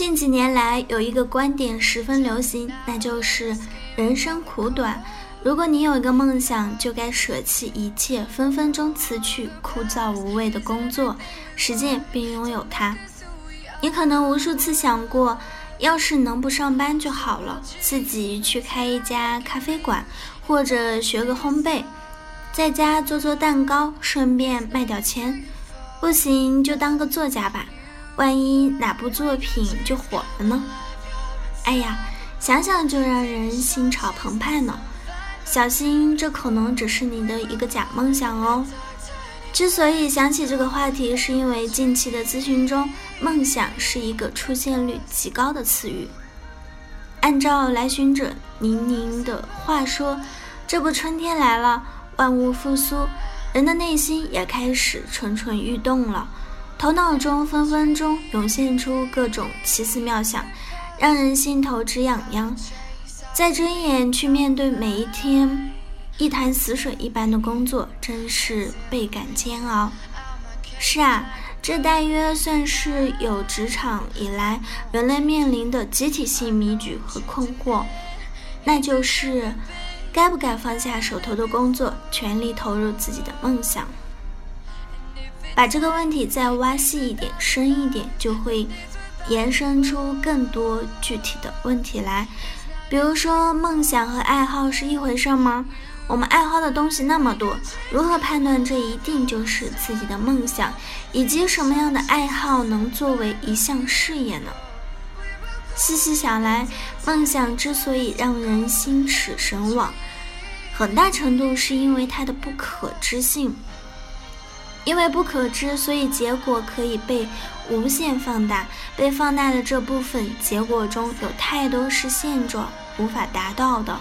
近几年来，有一个观点十分流行，那就是人生苦短，如果你有一个梦想，就该舍弃一切，分分钟辞去枯燥无味的工作，实践并拥有它。你可能无数次想过，要是能不上班就好了，自己去开一家咖啡馆，或者学个烘焙，在家做做蛋糕，顺便卖点钱。不行就当个作家吧。万一哪部作品就火了呢？哎呀，想想就让人心潮澎湃呢。小心，这可能只是你的一个假梦想哦。之所以想起这个话题，是因为近期的咨询中，梦想是一个出现率极高的词语。按照来询者宁宁的话说，这不春天来了，万物复苏，人的内心也开始蠢蠢欲动了。头脑中分分钟涌现出各种奇思妙想，让人心头直痒痒。再睁眼去面对每一天一潭死水一般的工作，真是倍感煎熬。是啊，这大约算是有职场以来人类面临的集体性迷局和困惑，那就是该不该放下手头的工作，全力投入自己的梦想。把这个问题再挖细一点、深一点，就会延伸出更多具体的问题来。比如说，梦想和爱好是一回事吗？我们爱好的东西那么多，如何判断这一定就是自己的梦想？以及什么样的爱好能作为一项事业呢？细细想来，梦想之所以让人心驰神往，很大程度是因为它的不可知性。因为不可知，所以结果可以被无限放大。被放大的这部分结果中有太多是现状无法达到的。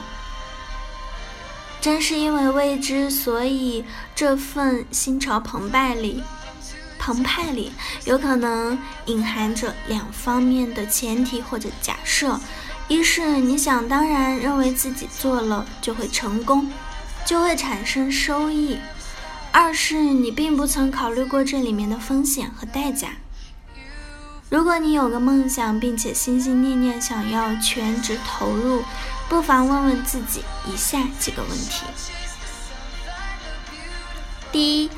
正是因为未知，所以这份心潮澎湃里，澎湃里有可能隐含着两方面的前提或者假设：一是你想当然认为自己做了就会成功，就会产生收益。二是你并不曾考虑过这里面的风险和代价。如果你有个梦想，并且心心念念想要全职投入，不妨问问自己以下几个问题：第一，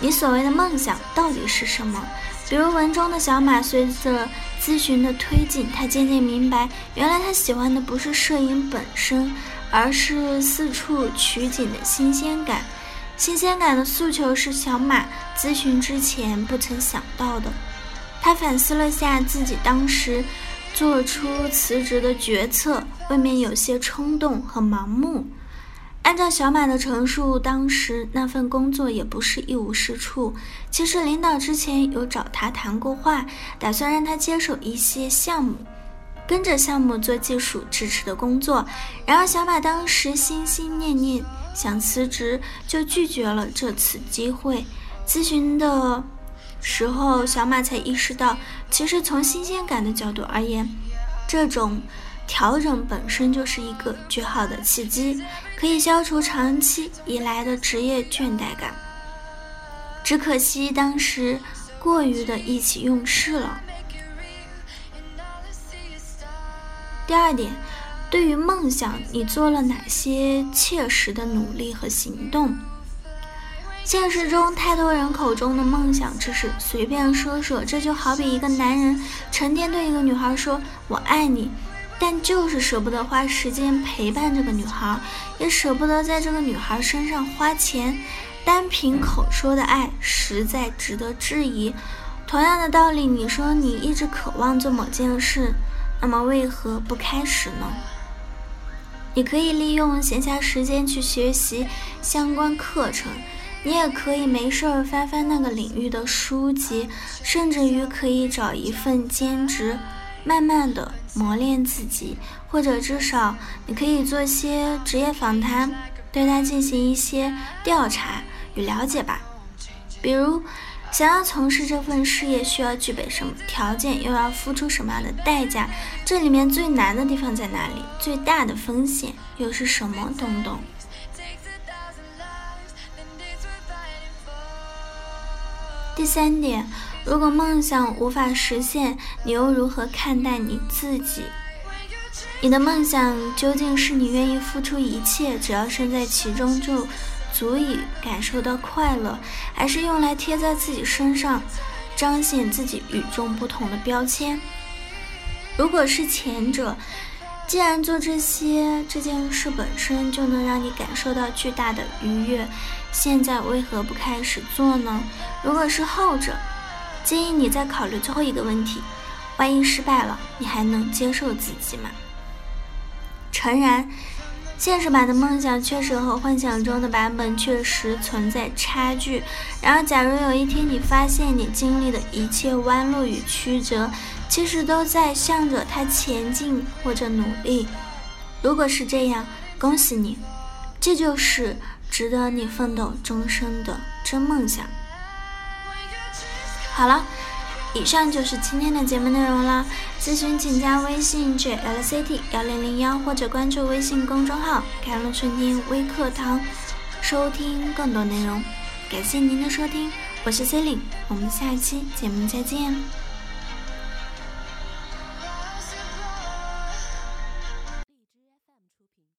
你所谓的梦想到底是什么？比如文中的小马，随着咨询的推进，他渐渐明白，原来他喜欢的不是摄影本身，而是四处取景的新鲜感。新鲜感的诉求是小马咨询之前不曾想到的。他反思了下自己当时做出辞职的决策，未免有些冲动和盲目。按照小马的陈述，当时那份工作也不是一无是处。其实领导之前有找他谈过话，打算让他接手一些项目，跟着项目做技术支持的工作。然而小马当时心心念念。想辞职就拒绝了这次机会。咨询的时候，小马才意识到，其实从新鲜感的角度而言，这种调整本身就是一个绝好的契机，可以消除长期以来的职业倦怠感。只可惜当时过于的意气用事了。第二点。对于梦想，你做了哪些切实的努力和行动？现实中，太多人口中的梦想只是随便说说。这就好比一个男人成天对一个女孩说“我爱你”，但就是舍不得花时间陪伴这个女孩，也舍不得在这个女孩身上花钱。单凭口说的爱，实在值得质疑。同样的道理，你说你一直渴望做某件事，那么为何不开始呢？你可以利用闲暇时间去学习相关课程，你也可以没事儿翻翻那个领域的书籍，甚至于可以找一份兼职，慢慢的磨练自己，或者至少你可以做些职业访谈，对他进行一些调查与了解吧。比如，想要从事这份事业，需要具备什么条件，又要付出什么样的代价？这里面最难的地方在哪里？最大的风险又是什么？东东？第三点，如果梦想无法实现，你又如何看待你自己？你的梦想究竟是你愿意付出一切，只要身在其中就足以感受到快乐，还是用来贴在自己身上，彰显自己与众不同的标签？如果是前者，既然做这些这件事本身就能让你感受到巨大的愉悦，现在为何不开始做呢？如果是后者，建议你再考虑最后一个问题：万一失败了，你还能接受自己吗？诚然，现实版的梦想确实和幻想中的版本确实存在差距。然而，假如有一天你发现你经历的一切弯路与曲折，其实都在向着他前进或者努力。如果是这样，恭喜你，这就是值得你奋斗终生的真梦想。好了，以上就是今天的节目内容了。咨询请加微信 jlct 幺零零幺或者关注微信公众号“开路春天微课堂”，收听更多内容。感谢您的收听，我是 C e l i n e 我们下期节目再见。